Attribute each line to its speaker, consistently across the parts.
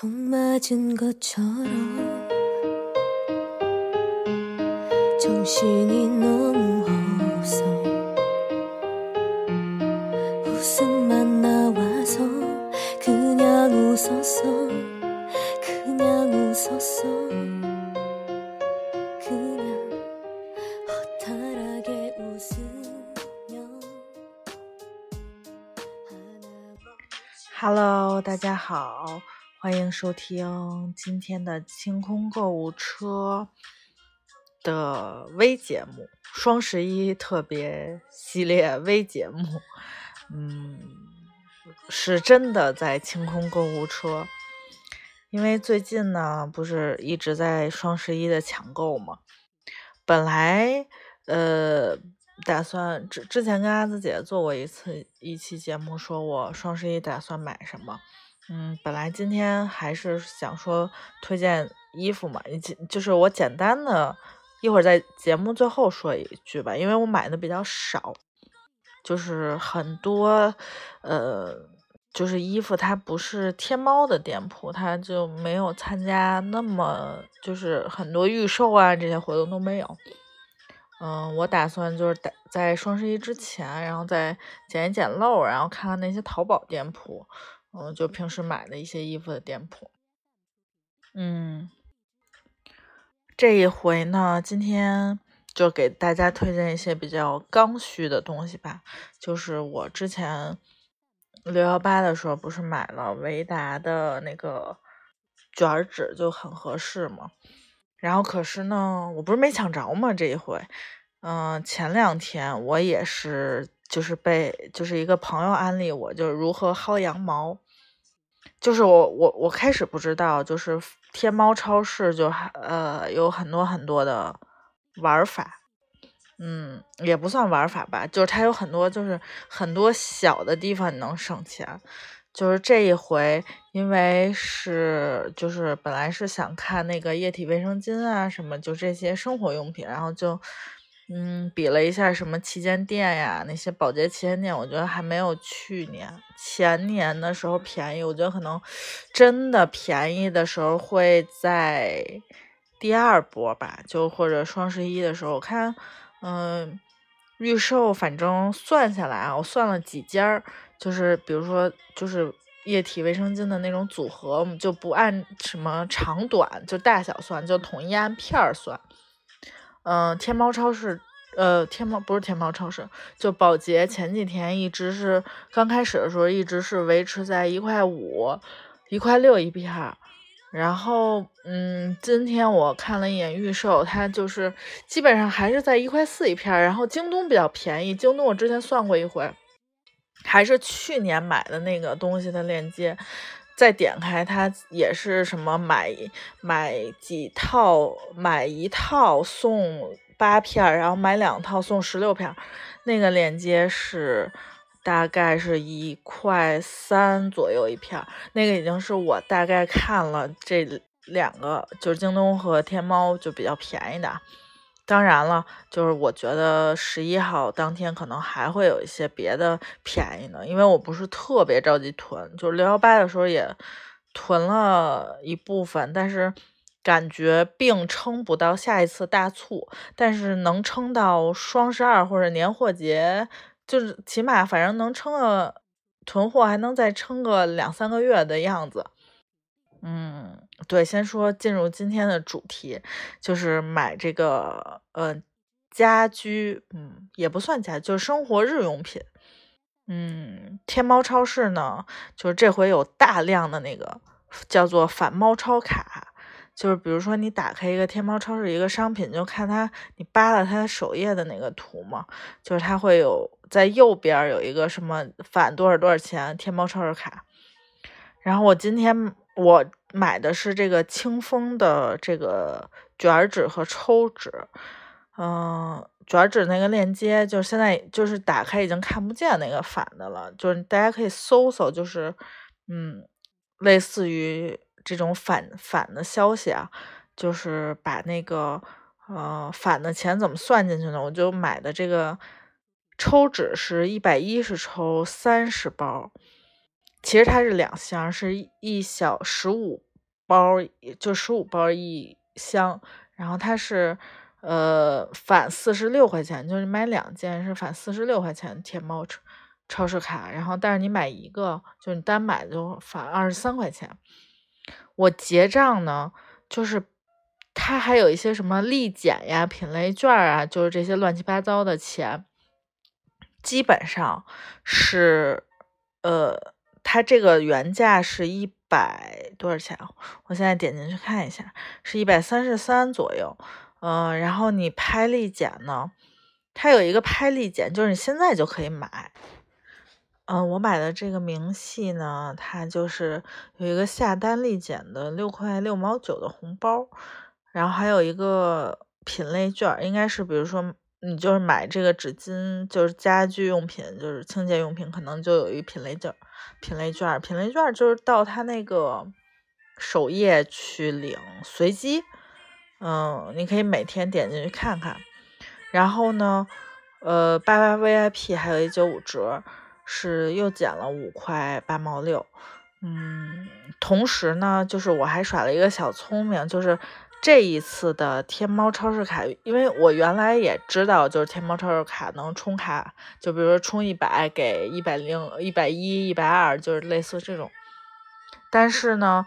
Speaker 1: 총 맞은 것처럼 정신이 너무 없어 웃음만 나와서 그냥 웃었어 그냥 웃었어 그냥 허탈하게 웃으며 하나
Speaker 2: Hello，大家好， 欢迎收听今天的清空购物车的微节目，双十一特别系列微节目。嗯，是真的在清空购物车，因为最近呢，不是一直在双十一的抢购嘛。本来呃，打算之之前跟阿紫姐做过一次一期节目，说我双十一打算买什么。嗯，本来今天还是想说推荐衣服嘛，以及就是我简单的一会儿在节目最后说一句吧，因为我买的比较少，就是很多呃，就是衣服它不是天猫的店铺，它就没有参加那么就是很多预售啊这些活动都没有。嗯，我打算就是在在双十一之前，然后再捡一捡漏，然后看看那些淘宝店铺，嗯，就平时买的一些衣服的店铺。嗯，这一回呢，今天就给大家推荐一些比较刚需的东西吧。就是我之前六幺八的时候，不是买了维达的那个卷纸，就很合适嘛。然后可是呢，我不是没抢着嘛，这一回，嗯、前两天我也是，就是被就是一个朋友安利我，就是如何薅羊毛。就是我我我开始不知道，就是天猫超市就还呃有很多很多的玩法，嗯，也不算玩法吧，就是它有很多就是很多小的地方能省钱。就是这一回，因为是就是本来是想看那个液体卫生巾啊什么，就这些生活用品，然后就嗯比了一下什么旗舰店呀，那些保洁旗舰店，我觉得还没有去年前年的时候便宜。我觉得可能真的便宜的时候会在第二波吧，就或者双十一的时候，我看嗯。预售反正算下来啊，我算了几家，就是比如说就是液体卫生巾的那种组合，我们就不按什么长短就大小算，就统一按片儿算。嗯、天猫超市，呃，天猫不是天猫超市，就宝洁前几天一直是刚开始的时候一直是维持在一块五、一块六一片儿。然后，嗯，今天我看了一眼预售，它就是基本上还是在一块四一片儿。然后京东比较便宜，京东我之前算过一回，还是去年买的那个东西的链接，再点开它也是什么买买几套买一套送八片儿，然后买两套送十六片儿，那个链接是。大概是一块三左右一片儿，那个已经是我大概看了这两个，就是京东和天猫就比较便宜的。当然了，就是我觉得十一号当天可能还会有一些别的便宜的，因为我不是特别着急囤，就是六幺八的时候也囤了一部分，但是感觉并撑不到下一次大促，但是能撑到双十二或者年货节。就是起码反正能撑个囤货，还能再撑个两三个月的样子。嗯，对，先说进入今天的主题，就是买这个呃家居，嗯，也不算家，就是生活日用品。嗯，天猫超市呢，就是这回有大量的那个叫做反猫超卡。就是比如说你打开一个天猫超市一个商品，就看它你扒拉它首页的那个图嘛，就是它会有在右边有一个什么返多少多少钱天猫超市卡。然后我今天我买的是这个清风的这个卷纸和抽纸，嗯、卷纸那个链接就现在就是打开已经看不见那个反的了，就是大家可以搜搜，就是嗯，类似于这种反反的消息啊，就是把那个呃返的钱怎么算进去呢？我就买的这个抽纸是一百一十抽三十包，其实它是两箱，是一小十五包，就十五包一箱，然后它是呃返四十六块钱，就是买两件是返四十六块钱天猫超超市卡，然后但是你买一个，就你单买就返二十三块钱。我结账呢，就是它还有一些什么立减呀、品类券啊，就是这些乱七八糟的钱，基本上是呃，它这个原价是一百多少钱？我现在点进去看一下，是一百三十三左右。嗯、然后你拍立减呢，它有一个拍立减，就是你现在就可以买。嗯、我买的这个明细呢，它就是有一个下单立减的六块六毛九的红包，然后还有一个品类券，应该是比如说你就是买这个纸巾，就是家居用品，就是清洁用品，可能就有一品类券，品类券，品类券就是到他那个首页去领，随机，嗯，你可以每天点进去看看，然后呢，呃，八八 VIP 还有一九五折，是又减了五块八毛六。嗯，同时呢，就是我还耍了一个小聪明，就是这一次的天猫超市卡，因为我原来也知道，就是天猫超市卡能充卡，就比如说充一百给一百零、一百一、一百二，就是类似这种。但是呢，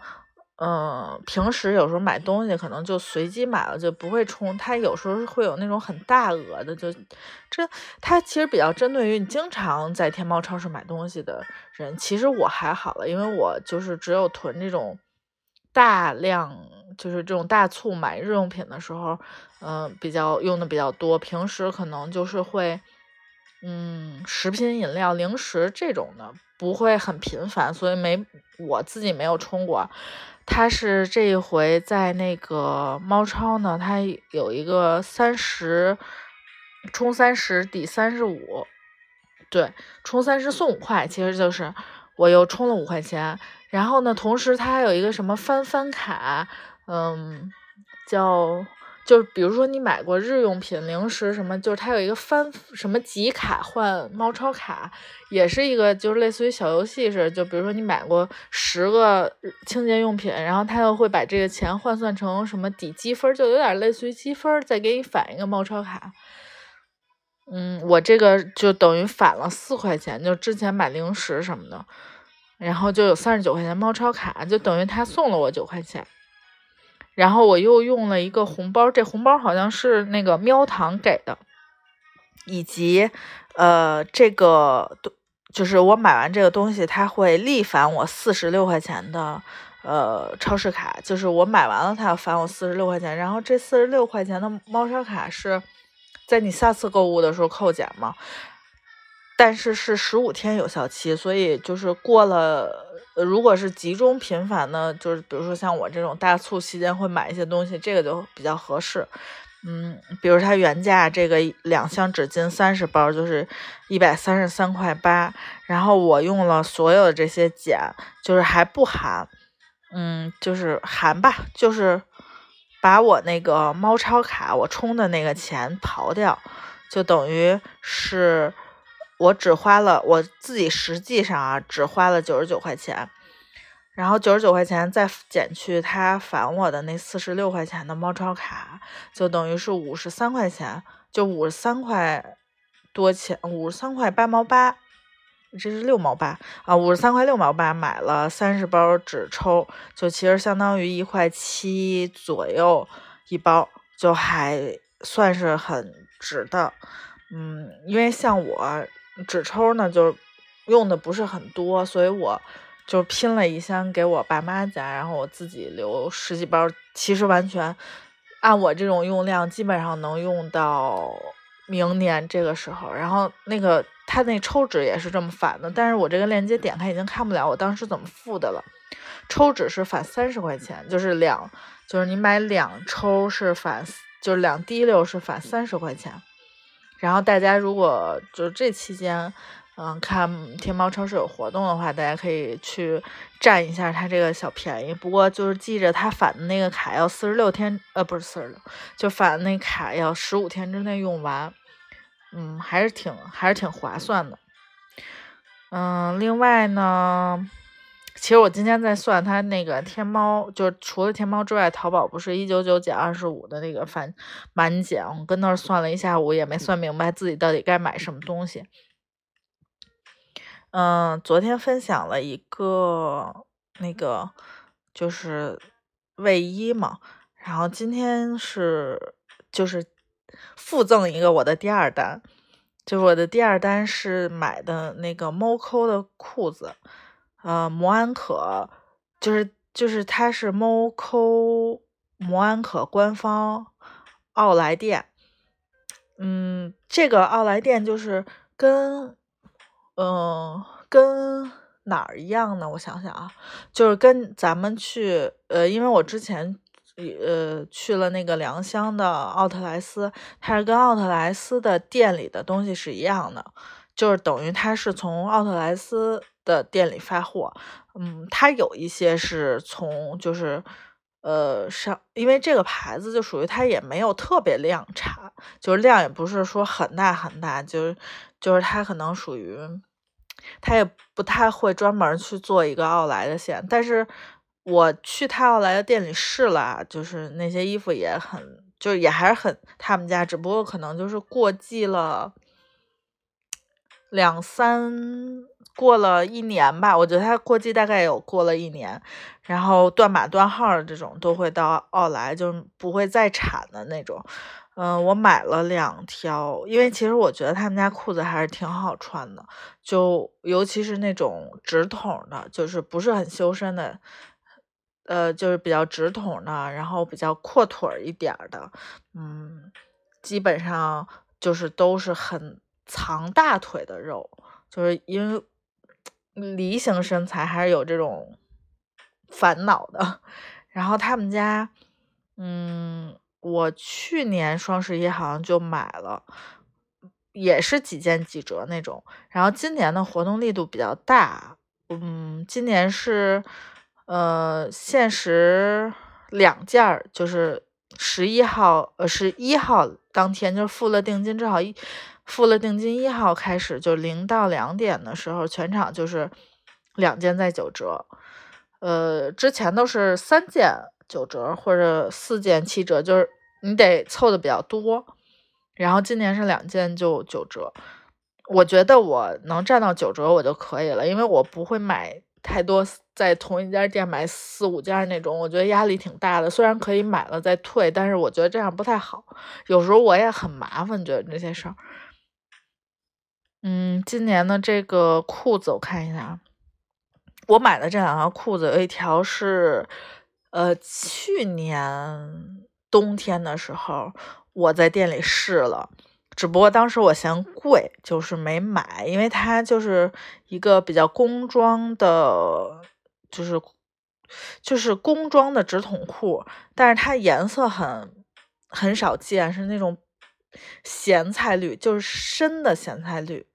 Speaker 2: 嗯，平时有时候买东西可能就随机买了，就不会充。它有时候会有那种很大额的，就这它其实比较针对于你经常在天猫超市买东西的人。其实我还好了，因为我就是只有囤这种大量，就是这种大促买日用品的时候，嗯、比较用的比较多。平时可能就是会。嗯，食品饮料、零食这种的不会很频繁，所以没我自己没有充过。它是这一回在那个猫超呢，它有一个三十充三十抵三十五，对，充三十送五块，其实就是我又充了五块钱。然后呢，同时它还有一个什么翻翻卡，嗯，叫。就是比如说你买过日用品、零食什么，就是它有一个翻什么集卡换猫超卡，也是一个就是类似于小游戏似的。就比如说你买过十个清洁用品，然后它又会把这个钱换算成什么抵积分，就有点类似于积分，再给你返一个猫超卡。嗯，我这个就等于返了四块钱，就之前买零食什么的，然后就有三十九块钱猫超卡，就等于他送了我九块钱。然后我又用了一个红包，这红包好像是那个喵堂给的，以及呃这个就是我买完这个东西，他会立返我四十六块钱的呃超市卡，就是我买完了，他要返我四十六块钱。然后这四十六块钱的猫砂卡是在你下次购物的时候扣减嘛，但是是十五天有效期，所以就是过了。如果是集中频繁的，就是比如说像我这种大促期间会买一些东西，这个就比较合适。嗯，比如它原价这个两箱纸巾三十包就是一百三十三块八，然后我用了所有的这些减，就是还不含，嗯，就是含吧，就是把我那个猫超卡我充的那个钱刨掉，就等于是。我只花了我自己实际上啊，只花了九十九块钱，然后九十九块钱再减去他返我的那四十六块钱的猫超卡，就等于是五十三块钱，就五十三块多钱，五十三块八毛八，这是六毛八啊，五十三块六毛八买了三十包纸抽，就其实相当于一块七左右一包，就还算是很值的。嗯，因为像我。纸抽呢，就用的不是很多，所以我就拼了一箱给我爸妈家，然后我自己留十几包。其实完全按我这种用量，基本上能用到明年这个时候。然后那个他那抽纸也是这么返的，但是我这个链接点开已经看不了我当时怎么付的了。抽纸是返三十块钱，就是两，就是你买两抽是返，就是两滴溜是返三十块钱。然后大家如果就这期间，嗯，看天猫超市有活动的话，大家可以去占一下它这个小便宜。不过就是记着，它返的那个卡要四十六天，呃，不是四十六，就返那卡要十五天之内用完。嗯，还是挺还是挺划算的。嗯，另外呢，其实我今天在算他那个天猫，就是除了天猫之外，淘宝不是一九九减二十五的那个返满减，我跟那儿算了一下午，也没算明白自己到底该买什么东西。嗯，昨天分享了一个那个就是卫衣嘛，然后今天是就是附赠一个我的第二单，就是我的第二单是买的那个 MOCO 的裤子，呃，摩安可，就是就是它是 MOCO 摩安可官方奥莱店，嗯，这个奥莱店就是跟。嗯，跟哪儿一样呢？我想想啊，就是跟咱们去，呃，因为我之前呃去了那个良乡的奥特莱斯，它是跟奥特莱斯的店里的东西是一样的，就是等于它是从奥特莱斯的店里发货。嗯，它有一些是从就是呃上，因为这个牌子就属于它也没有特别量产，就是量也不是说很大很大，就是就是它可能属于。他也不太会专门去做一个奥莱的线，但是我去他奥莱的店里试了，就是那些衣服也很，就是也还是很他们家，只不过可能就是过季了两三，过了一年吧，我觉得它过季大概有过了一年，然后断码断号的这种都会到奥莱，就不会再产的那种。嗯，我买了两条，因为其实我觉得他们家裤子还是挺好穿的，就尤其是那种直筒的，就是不是很修身的，呃，就是比较直筒的，然后比较阔腿一点的，嗯，基本上就是都是很藏大腿的肉，就是因为梨形身材还是有这种烦恼的，然后他们家，嗯。我去年双十一好像就买了，也是几件几折那种。然后今年的活动力度比较大，嗯，今年是呃限时两件儿，就是十一号呃十一号当天就付了定金，正好一付了定金一号开始就零到两点的时候，全场就是两件在九折，呃，之前都是三件。九折或者四件七折，就是你得凑的比较多。然后今年是两件就九折，我觉得我能占到九折我就可以了，因为我不会买太多，在同一家店买四五件那种，我觉得压力挺大的。虽然可以买了再退，但是我觉得这样不太好。有时候我也很麻烦，觉得这些事儿。嗯，今年的这个裤子我看一下，我买的这两条裤子有一条是。呃，去年冬天的时候，我在店里试了，只不过当时我嫌贵，就是没买，因为它就是一个比较工装的，就是就是工装的直筒裤，但是它颜色很很少见，是那种咸菜绿，就是深的咸菜绿，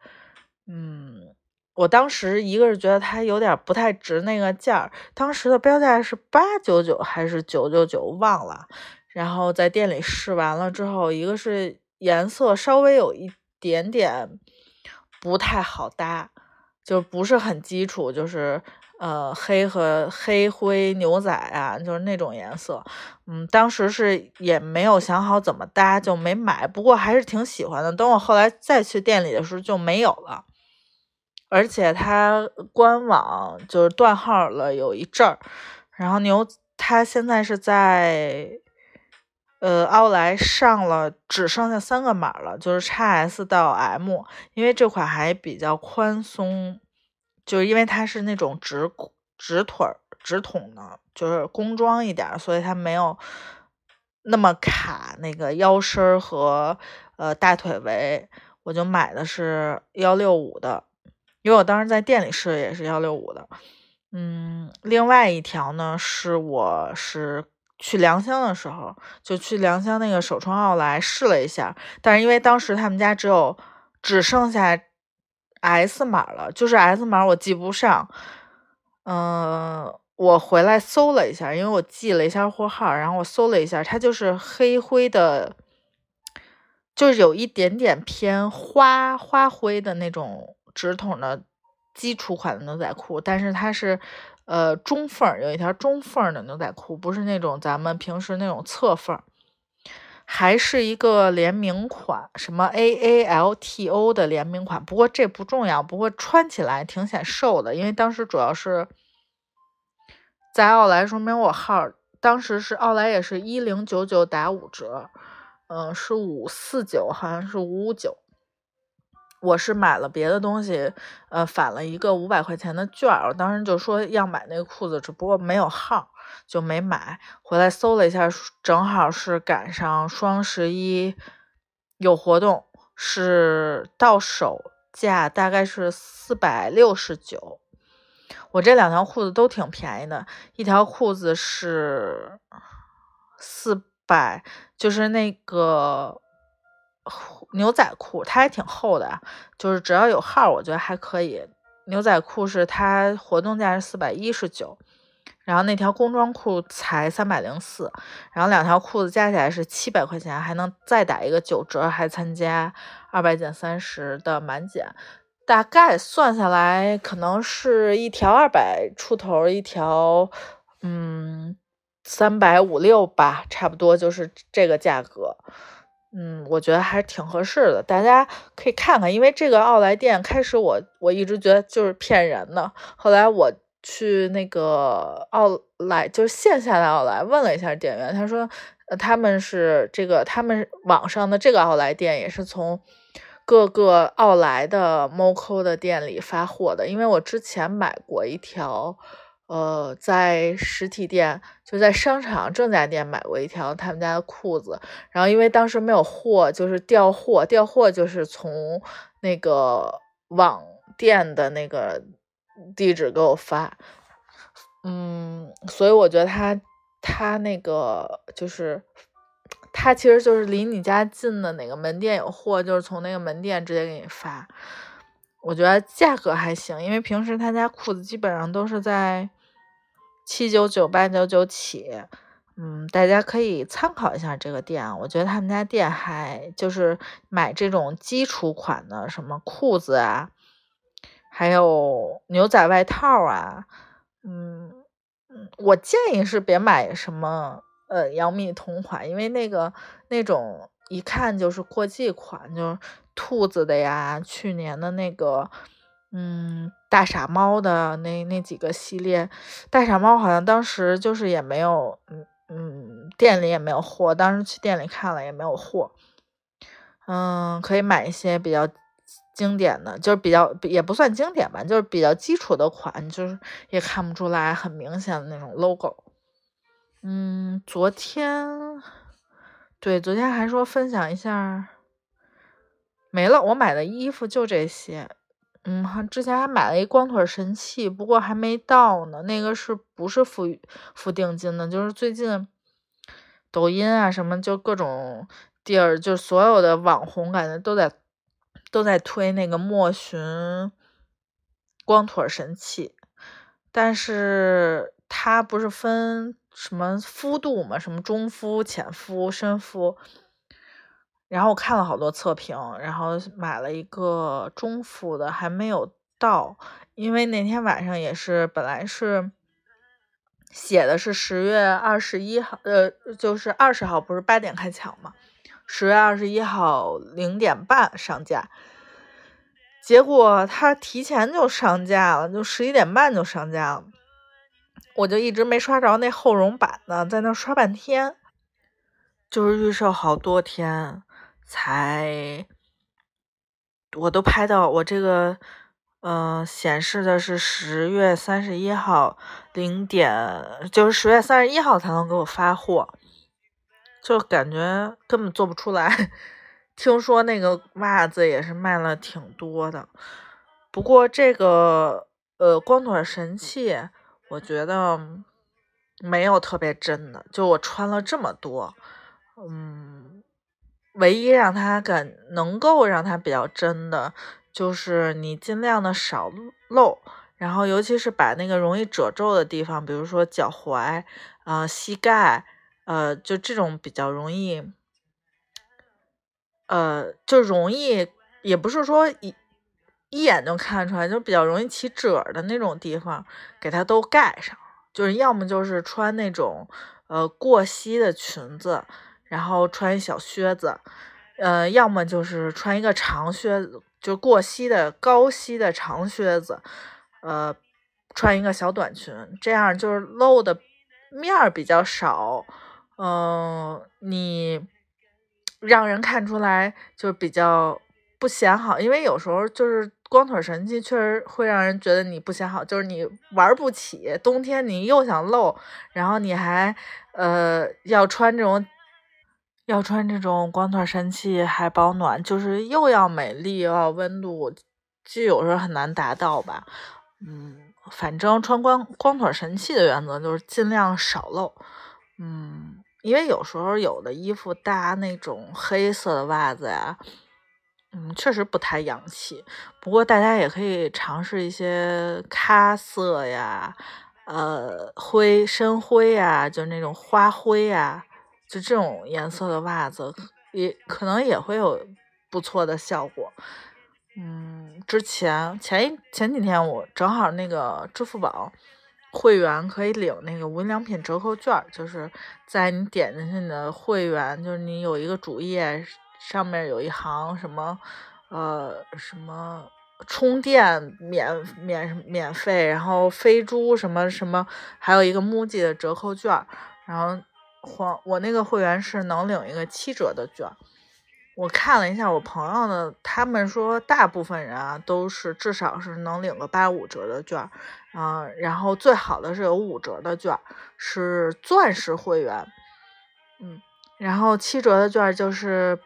Speaker 2: 嗯。我当时一个是觉得它有点不太值那个价儿，当时的标价是八九九还是九九九，忘了。然后在店里试完了之后，一个是颜色稍微有一点点不太好搭，就不是很基础，就是呃黑和黑灰牛仔啊，就是那种颜色。嗯，当时是也没有想好怎么搭，就没买。不过还是挺喜欢的。等我后来再去店里的时候就没有了。而且它官网就是断号了有一阵儿，然后牛它现在是在呃奥莱上了，只剩下三个码了，就是 x S 到 M，因为这款还比较宽松，就是因为它是那种直直腿直筒的，就是工装一点，所以它没有那么卡那个腰身和呃大腿围，我就买的是幺六五的。因为我当时在店里试的也是幺六五的，嗯，另外一条呢是我是去良乡的时候，就去良乡那个首创奥莱试了一下，但是因为当时他们家只有只剩下 S 码了，就是 S 码我记不上，嗯，我回来搜了一下，因为我记了一下货号，然后我搜了一下，它就是黑灰的，就是有一点点偏花花灰的那种。直筒的基础款的牛仔裤，但是它是呃中缝，有一条中缝的牛仔裤，不是那种咱们平时那种侧缝，还是一个联名款，什么 A A L T O 的联名款。不过这不重要，不过穿起来挺显瘦的，因为当时主要是在奥莱说明我号，当时是奥莱也是一零九九打五折，嗯、是五四九，好像是五五九。我是买了别的东西，呃，返了一个五百块钱的券儿。我当时就说要买那个裤子，只不过没有号，就没买。回来搜了一下，正好是赶上双十一有活动，是到手价大概是四百六十九。我这两条裤子都挺便宜的，一条裤子是四百，就是那个牛仔裤，它还挺厚的，就是只要有号，我觉得还可以。牛仔裤是它活动价是四百一十九，然后那条工装裤才三百零四，然后两条裤子加起来是七百块钱，还能再打一个九折，还参加二百减三十的满减。大概算下来，可能是一条二百出头，一条嗯三百五六吧，差不多就是这个价格。嗯，我觉得还是挺合适的，大家可以看看，因为这个奥莱店开始我我一直觉得就是骗人的，后来我去那个奥莱，就是线下的奥莱问了一下店员，他说、他们是这个他们网上的这个奥莱店也是从各个奥莱的 MOCO 的店里发货的，因为我之前买过一条。呃，在实体店就在商场正价店买过一条他们家的裤子，然后因为当时没有货，就是调货，调货就是从那个网店的那个地址给我发，嗯，所以我觉得他他那个就是他其实就是离你家近的哪个门店有货，就是从那个门店直接给你发。我觉得价格还行，因为平时他家裤子基本上都是在七九九、八九九起，嗯，大家可以参考一下这个店。我觉得他们家店还就是买这种基础款的，什么裤子啊，还有牛仔外套啊，嗯嗯，我建议是别买什么呃杨幂同款，因为那个那种一看就是过季款，就是兔子的呀，去年的那个。嗯，大傻猫的那那几个系列，大傻猫好像当时就是也没有，嗯嗯，店里也没有货，当时去店里看了也没有货。嗯，可以买一些比较经典的，就是比较也不算经典吧，就是比较基础的款，就是也看不出来很明显的那种 logo。嗯，昨天，对，昨天还说分享一下，没了，我买的衣服就这些。嗯，还之前还买了一光腿神器，不过还没到呢。那个是不是付付定金的？就是最近抖音啊什么，就各种地儿，就所有的网红感觉都在都在推那个莫寻光腿神器，但是它不是分什么肤度嘛，什么中肤、浅肤、深肤。然后我看了好多测评，然后买了一个中肤的，还没有到，因为那天晚上也是本来是写的是十月二十一号，呃，就是二十号不是八点开抢嘛，十月二十一号零点半上架，结果他提前就上架了，就十一点半就上架了，我就一直没刷着那厚绒版呢，在那刷半天，就是预售好多天。才，我都拍到我这个，呃，显示的是十月三十一号零点，就是十月三十一号才能给我发货，就感觉根本做不出来。听说那个袜子也是卖了挺多的，不过这个呃光腿神器，我觉得没有特别真的，就我穿了这么多，嗯。唯一让它感能够让它比较真的，就是你尽量的少露，然后尤其是把那个容易褶皱的地方，比如说脚踝、呃膝盖，呃就这种比较容易，呃就容易，也不是说一一眼就看出来，就比较容易起褶的那种地方，给它都盖上。就是要么就是穿那种呃过膝的裙子，然后穿一小靴子，呃，要么就是穿一个长靴子，就过膝的高膝的长靴子，呃，穿一个小短裙，这样就是露的面儿比较少，嗯、你让人看出来就比较不显好，因为有时候就是光腿神器确实会让人觉得你不显好，就是你玩不起，冬天你又想露，然后你还呃要穿这种。要穿这种光腿神器还保暖，就是又要美丽又要温度，就有时候很难达到吧。嗯，反正穿光光腿神器的原则就是尽量少露。嗯，因为有时候有的衣服搭那种黑色的袜子呀，嗯，确实不太洋气。不过大家也可以尝试一些咖色呀，呃，灰深灰呀，就那种花灰呀，就这种颜色的袜子，也可能也会有不错的效果。嗯，之前前一前几天我正好那个支付宝会员可以领那个无印良品折扣券，就是在你点进去你的会员，就是你有一个主页上面有一行什么呃什么充电免免免费，然后飞猪什么什么，还有一个 MUJI 的折扣券，然后黄我那个会员是能领一个七折的券。我看了一下我朋友的，他们说大部分人啊都是至少是能领个八五折的券儿，嗯、然后最好的是有五折的券，是钻石会员，嗯，然后七折的券就是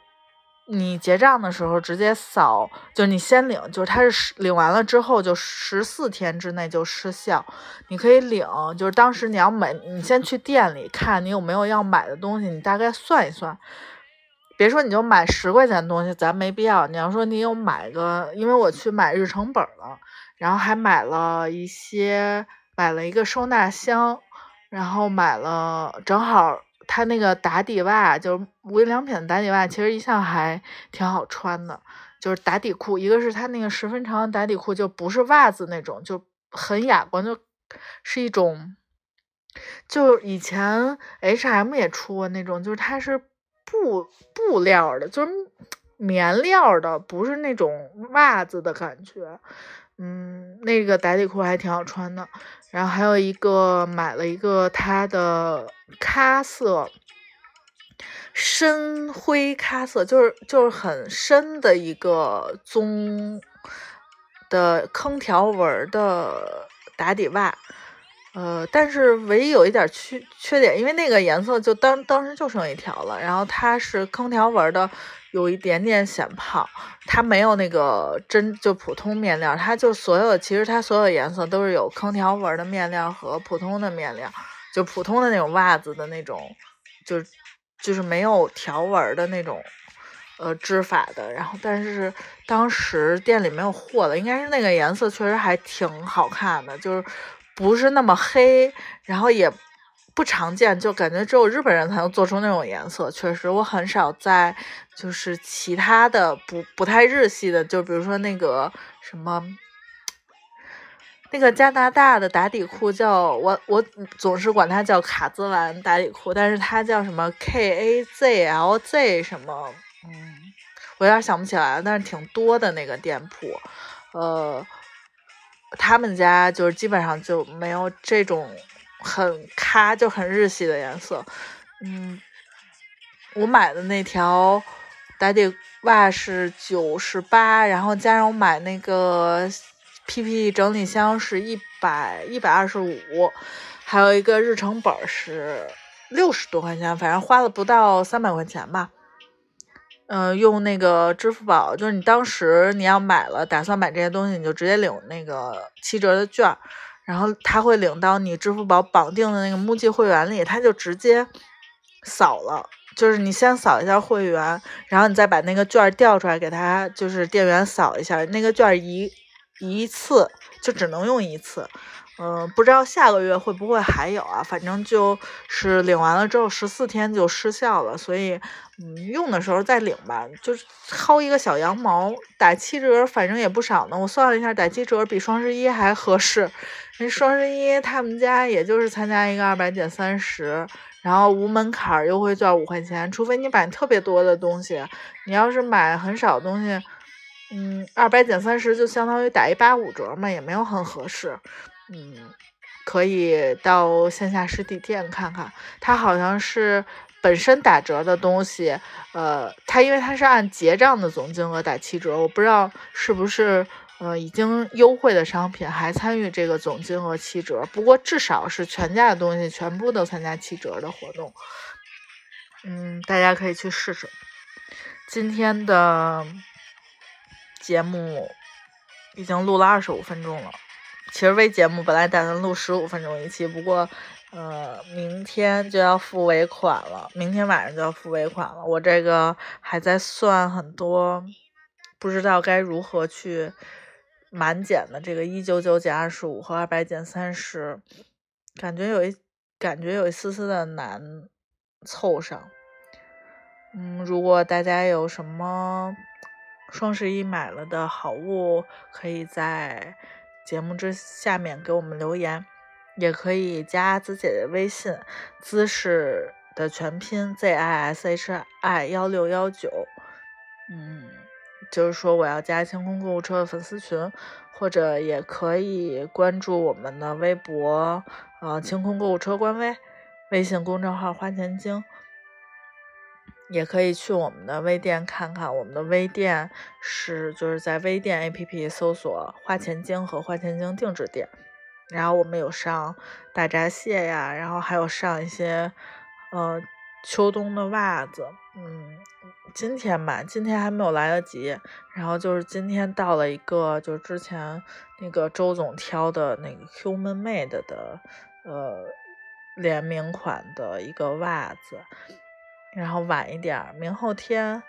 Speaker 2: 你结账的时候直接扫，就你先领，就是它是领完了之后就十四天之内就失效，你可以领，就是当时你要买，你先去店里看你有没有要买的东西，你大概算一算。别说你就买十块钱的东西，咱没必要。你要说你有买个，因为我去买日程本了，然后还买了一些，买了一个收纳箱，然后买了正好它那个打底袜，就是无印良品的打底袜，其实一向还挺好穿的，就是打底裤，一个是它那个十分长的打底裤，就不是袜子那种，就很雅观，就是一种。就以前 H&M 也出过那种，就是它是布布料的，就是棉料的，不是那种袜子的感觉。嗯，那个打底裤还挺好穿的。然后还有一个买了一个它的咖色，深灰咖色，就是就是很深的一个棕的坑条纹的打底袜。呃，但是唯一有一点缺缺点，因为那个颜色就当当时就剩一条了，然后它是坑条纹的，有一点点显胖，它没有那个真就普通面料，它就所有其实它所有颜色都是有坑条纹的面料和普通的面料，就普通的那种袜子的那种，就就是没有条纹的那种。呃，织法的，然后但是当时店里没有货了，应该是那个颜色确实还挺好看的，就是不是那么黑，然后也不常见，就感觉只有日本人才能做出那种颜色。确实，我很少在就是其他的不不太日系的，就比如说那个什么。那个加拿大的打底裤叫我我总是管它叫卡姿兰打底裤，但是它叫什么 K A Z L Z 什么，嗯，我有点想不起来了，但是挺多的那个店铺，呃，他们家就是基本上就没有这种很咖就很日系的颜色，嗯，我买的那条打底袜是九十八，然后加上我买那个 PP 整理箱是一百一百二十五，还有一个日程本是六十多块钱，反正花了不到三百块钱吧。嗯、用那个支付宝，就是你当时你要买了，打算买这些东西，你就直接领那个七折的券，然后他会领到你支付宝绑定的那个 MUJI 会员里，他就直接扫了。就是你先扫一下会员，然后你再把那个券调出来给他，就是店员扫一下，那个券一一次就只能用一次，嗯，不知道下个月会不会还有啊？反正就是领完了之后十四天就失效了，所以嗯，用的时候再领吧。就是薅一个小羊毛，打七折，反正也不少呢。我算了一下，打七折比双十一还合适。那双十一他们家也就是参加一个二百减三十，然后无门槛优惠券五块钱，除非你买特别多的东西，你要是买很少东西，嗯，二百减三十就相当于打一八五折嘛，也没有很合适。嗯，可以到线下实体店看看，它好像是本身打折的东西，呃，它因为它是按结账的总金额打七折，我不知道是不是呃已经优惠的商品还参与这个总金额七折，不过至少是全家的东西全部都参加七折的活动，嗯，大家可以去试试。今天的节目已经录了二十五分钟了。其实微节目本来打算录十五分钟一期，不过，呃，明天就要付尾款了，明天晚上就要付尾款了。我这个还在算很多，不知道该如何去满减的这个一九九减二十五和二百减三十，感觉有一感觉有一丝丝的难凑上。嗯，如果大家有什么双十一买了的好物，可以在。节目之下面给我们留言，也可以加子姐的微信，姿势的全拼 z i s h i 幺六幺九，嗯，就是说我要加清空购物车的粉丝群，或者也可以关注我们的微博，呃，清空购物车官微，微信公众号花钱精。也可以去我们的微店看看，我们的微店是就是在微店 APP 搜索“花钱精”和“花钱精定制店”，然后我们有上大闸蟹呀，然后还有上一些呃秋冬的袜子，嗯，今天吧，今天还没有来得及，然后就是今天到了一个就是之前那个周总挑的那个 Human Made 的呃联名款的一个袜子。然后晚一点，明后天，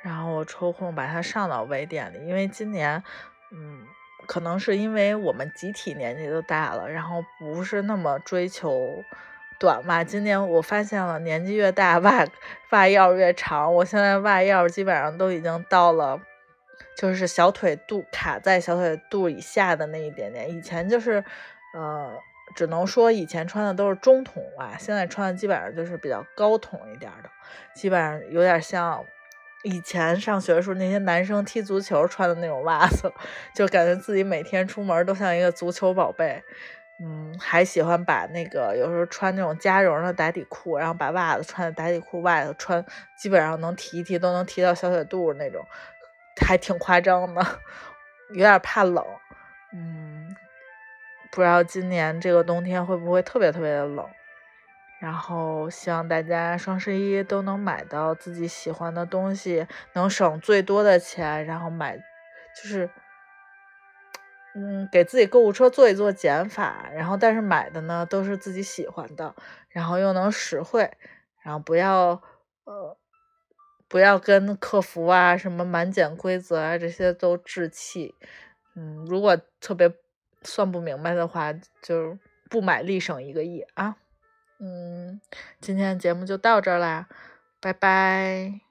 Speaker 2: 然后我抽空把它上到微店里，因为今年，嗯，可能是因为我们集体年纪都大了，然后不是那么追求短袜。今年我发现了，年纪越大，袜袜腰越长。我现在袜腰基本上都已经到了，就是小腿肚卡在小腿肚以下的那一点点。以前就是，呃。只能说以前穿的都是中筒袜，现在穿的基本上就是比较高筒一点的，基本上有点像以前上学的时候那些男生踢足球穿的那种袜子，就感觉自己每天出门都像一个足球宝贝。嗯，还喜欢把那个有时候穿那种加绒的打底裤，然后把袜子穿在打底裤外头穿，基本上能提一提都能提到小腿肚那种，还挺夸张的，有点怕冷。嗯。不知道今年这个冬天会不会特别特别的冷，然后希望大家双十一都能买到自己喜欢的东西，能省最多的钱，然后买，就是，嗯，给自己购物车做一做减法，然后但是买的呢都是自己喜欢的，然后又能实惠，然后不要呃不要跟客服啊什么满减规则啊这些都置气，嗯，如果特别。算不明白的话，就不买立省一个亿啊！嗯，今天的节目就到这儿啦，拜拜。